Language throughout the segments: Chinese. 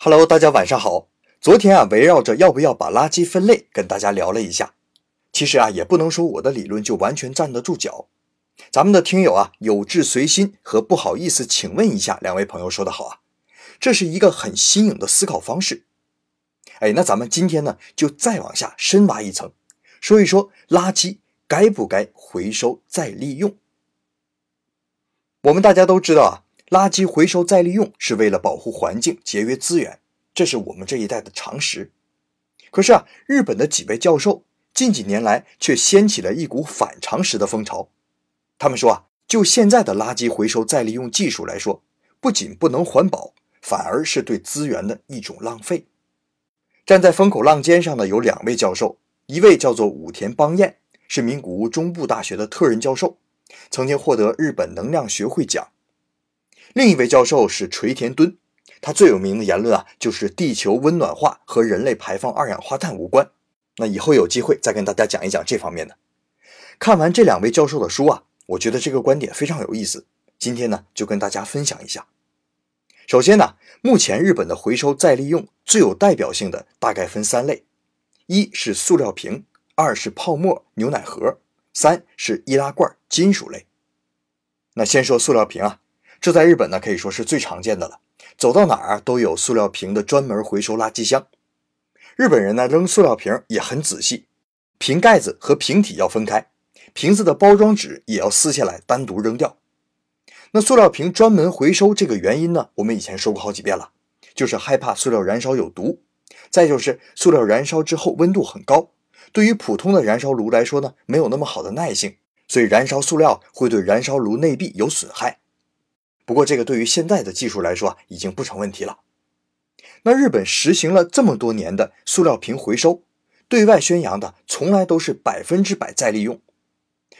Hello，大家晚上好。昨天啊，围绕着要不要把垃圾分类，跟大家聊了一下。其实啊，也不能说我的理论就完全站得住脚。咱们的听友啊，有志随心和不好意思，请问一下，两位朋友说的好啊，这是一个很新颖的思考方式。哎，那咱们今天呢，就再往下深挖一层，说一说垃圾该不该回收再利用。我们大家都知道啊。垃圾回收再利用是为了保护环境、节约资源，这是我们这一代的常识。可是啊，日本的几位教授近几年来却掀起了一股反常识的风潮。他们说啊，就现在的垃圾回收再利用技术来说，不仅不能环保，反而是对资源的一种浪费。站在风口浪尖上的有两位教授，一位叫做武田邦彦，是名古屋中部大学的特任教授，曾经获得日本能量学会奖。另一位教授是垂田敦，他最有名的言论啊，就是地球温暖化和人类排放二氧化碳无关。那以后有机会再跟大家讲一讲这方面的。看完这两位教授的书啊，我觉得这个观点非常有意思。今天呢，就跟大家分享一下。首先呢，目前日本的回收再利用最有代表性的大概分三类：一是塑料瓶，二是泡沫牛奶盒，三是易拉罐金属类。那先说塑料瓶啊。这在日本呢，可以说是最常见的了。走到哪儿都有塑料瓶的专门回收垃圾箱。日本人呢，扔塑料瓶也很仔细，瓶盖子和瓶体要分开，瓶子的包装纸也要撕下来单独扔掉。那塑料瓶专门回收这个原因呢，我们以前说过好几遍了，就是害怕塑料燃烧有毒，再就是塑料燃烧之后温度很高，对于普通的燃烧炉来说呢，没有那么好的耐性，所以燃烧塑料会对燃烧炉内壁有损害。不过，这个对于现在的技术来说啊，已经不成问题了。那日本实行了这么多年的塑料瓶回收，对外宣扬的从来都是百分之百再利用。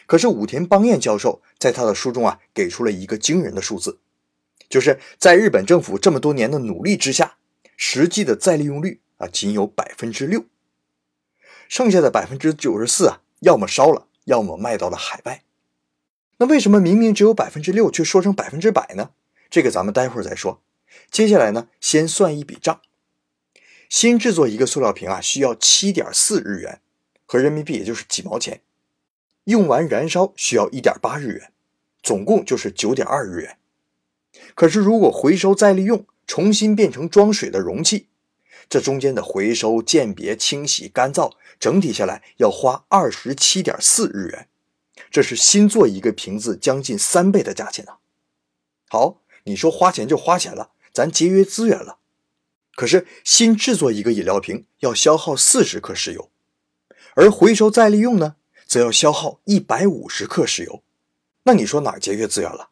可是武田邦彦教授在他的书中啊，给出了一个惊人的数字，就是在日本政府这么多年的努力之下，实际的再利用率啊，仅有百分之六，剩下的百分之九十四啊，要么烧了，要么卖到了海外。那为什么明明只有百分之六，却说成百分之百呢？这个咱们待会儿再说。接下来呢，先算一笔账。新制作一个塑料瓶啊，需要七点四日元，和人民币也就是几毛钱。用完燃烧需要一点八日元，总共就是九点二日元。可是如果回收再利用，重新变成装水的容器，这中间的回收、鉴别、清洗、干燥，整体下来要花二十七点四日元。这是新做一个瓶子将近三倍的价钱呢。好，你说花钱就花钱了，咱节约资源了。可是新制作一个饮料瓶要消耗四十克石油，而回收再利用呢，则要消耗一百五十克石油。那你说哪节约资源了？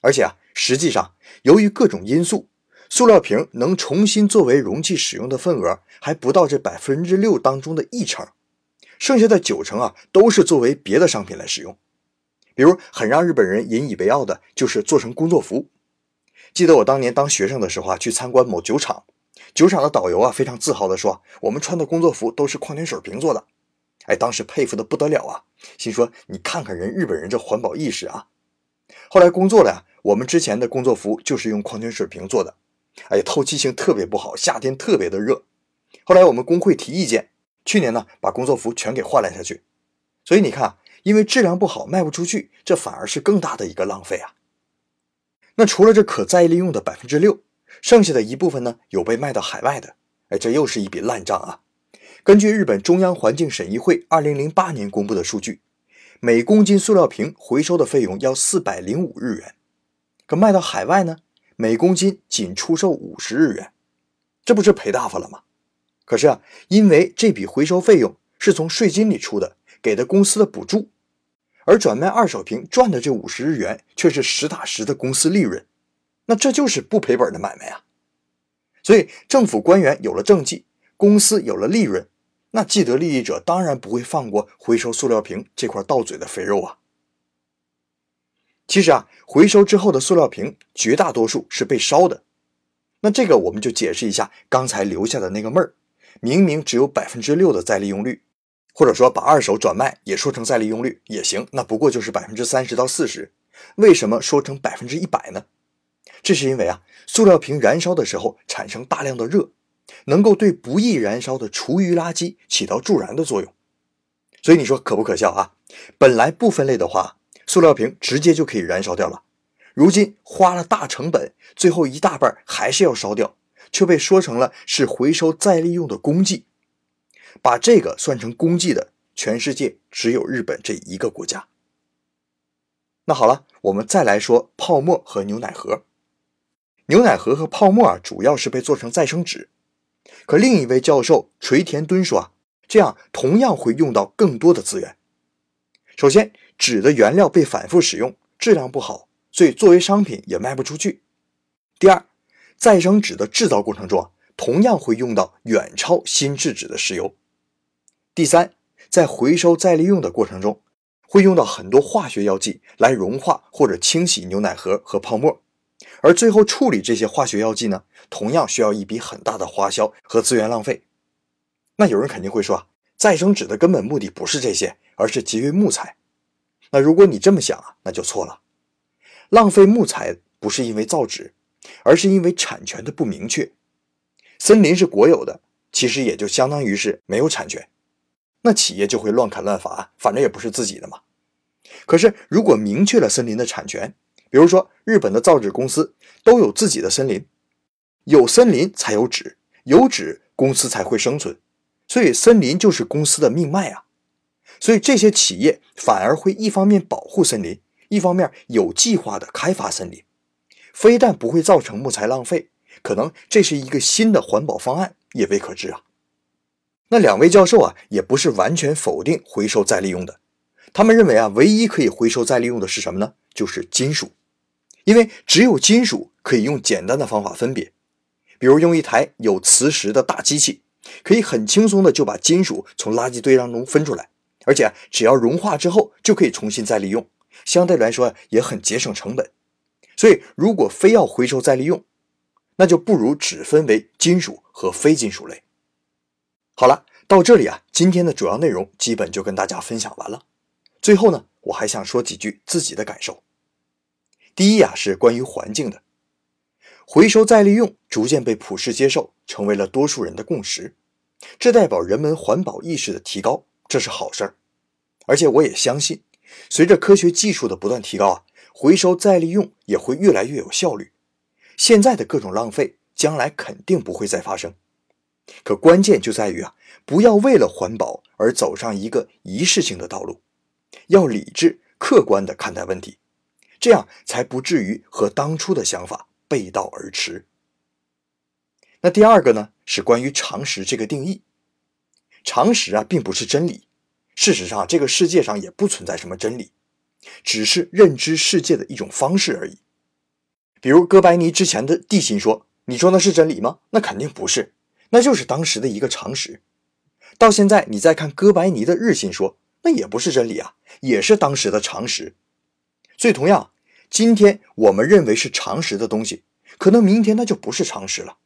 而且啊，实际上由于各种因素，塑料瓶能重新作为容器使用的份额还不到这百分之六当中的一成。剩下的九成啊，都是作为别的商品来使用，比如很让日本人引以为傲的，就是做成工作服。记得我当年当学生的时候啊，去参观某酒厂，酒厂的导游啊非常自豪地说：“我们穿的工作服都是矿泉水瓶做的。”哎，当时佩服的不得了啊，心说：“你看看人日本人这环保意识啊！”后来工作了呀，我们之前的工作服就是用矿泉水瓶做的，哎，透气性特别不好，夏天特别的热。后来我们工会提意见。去年呢，把工作服全给换了下去，所以你看，因为质量不好卖不出去，这反而是更大的一个浪费啊。那除了这可再利用的百分之六，剩下的一部分呢，有被卖到海外的，哎，这又是一笔烂账啊。根据日本中央环境审议会二零零八年公布的数据，每公斤塑料瓶回收的费用要四百零五日元，可卖到海外呢，每公斤仅出售五十日元，这不是赔大发了吗？可是啊，因为这笔回收费用是从税金里出的，给的公司的补助，而转卖二手瓶赚的这五十日元却是实打实的公司利润，那这就是不赔本的买卖啊！所以政府官员有了政绩，公司有了利润，那既得利益者当然不会放过回收塑料瓶这块到嘴的肥肉啊！其实啊，回收之后的塑料瓶绝大多数是被烧的，那这个我们就解释一下刚才留下的那个闷儿。明明只有百分之六的再利用率，或者说把二手转卖也说成再利用率也行，那不过就是百分之三十到四十，为什么说成百分之一百呢？这是因为啊，塑料瓶燃烧的时候产生大量的热，能够对不易燃烧的厨余垃圾起到助燃的作用。所以你说可不可笑啊？本来不分类的话，塑料瓶直接就可以燃烧掉了。如今花了大成本，最后一大半还是要烧掉，却被说成了是回收再利用的功绩。把这个算成功绩的，全世界只有日本这一个国家。那好了，我们再来说泡沫和牛奶盒。牛奶盒和泡沫啊，主要是被做成再生纸。可另一位教授垂田敦说啊，这样同样会用到更多的资源。首先，纸的原料被反复使用，质量不好，所以作为商品也卖不出去。第二，再生纸的制造过程中啊，同样会用到远超新制纸的石油。第三，在回收再利用的过程中，会用到很多化学药剂来融化或者清洗牛奶盒和泡沫。而最后处理这些化学药剂呢，同样需要一笔很大的花销和资源浪费。那有人肯定会说啊，再生纸的根本目的不是这些，而是节约木材。那如果你这么想啊，那就错了。浪费木材不是因为造纸，而是因为产权的不明确。森林是国有的，其实也就相当于是没有产权。那企业就会乱砍乱伐，反正也不是自己的嘛。可是如果明确了森林的产权，比如说，日本的造纸公司都有自己的森林，有森林才有纸，有纸公司才会生存，所以森林就是公司的命脉啊。所以这些企业反而会一方面保护森林，一方面有计划的开发森林，非但不会造成木材浪费，可能这是一个新的环保方案也未可知啊。那两位教授啊，也不是完全否定回收再利用的，他们认为啊，唯一可以回收再利用的是什么呢？就是金属，因为只有金属可以用简单的方法分别，比如用一台有磁石的大机器，可以很轻松的就把金属从垃圾堆当中分出来，而且只要融化之后就可以重新再利用，相对来说也很节省成本。所以，如果非要回收再利用，那就不如只分为金属和非金属类。好了，到这里啊，今天的主要内容基本就跟大家分享完了。最后呢，我还想说几句自己的感受。第一呀，是关于环境的，回收再利用逐渐被普世接受，成为了多数人的共识，这代表人们环保意识的提高，这是好事儿。而且我也相信，随着科学技术的不断提高啊，回收再利用也会越来越有效率。现在的各种浪费，将来肯定不会再发生。可关键就在于啊，不要为了环保而走上一个仪式性的道路，要理智、客观地看待问题。这样才不至于和当初的想法背道而驰。那第二个呢，是关于常识这个定义。常识啊，并不是真理。事实上，这个世界上也不存在什么真理，只是认知世界的一种方式而已。比如哥白尼之前的地心说，你说那是真理吗？那肯定不是，那就是当时的一个常识。到现在你再看哥白尼的日心说，那也不是真理啊，也是当时的常识。所以，同样，今天我们认为是常识的东西，可能明天那就不是常识了。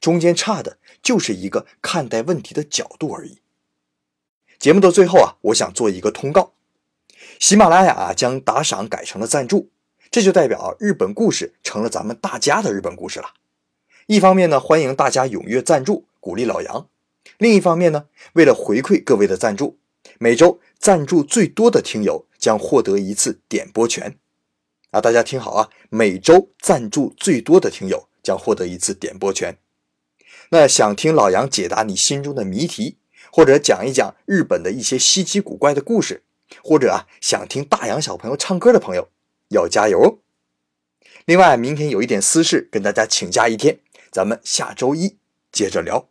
中间差的就是一个看待问题的角度而已。节目的最后啊，我想做一个通告：喜马拉雅啊将打赏改成了赞助，这就代表日本故事成了咱们大家的日本故事了。一方面呢，欢迎大家踊跃赞助，鼓励老杨；另一方面呢，为了回馈各位的赞助，每周赞助最多的听友。将获得一次点播权，啊，大家听好啊！每周赞助最多的听友将获得一次点播权。那想听老杨解答你心中的谜题，或者讲一讲日本的一些稀奇古怪的故事，或者啊想听大洋小朋友唱歌的朋友，要加油哦！另外，明天有一点私事，跟大家请假一天，咱们下周一接着聊。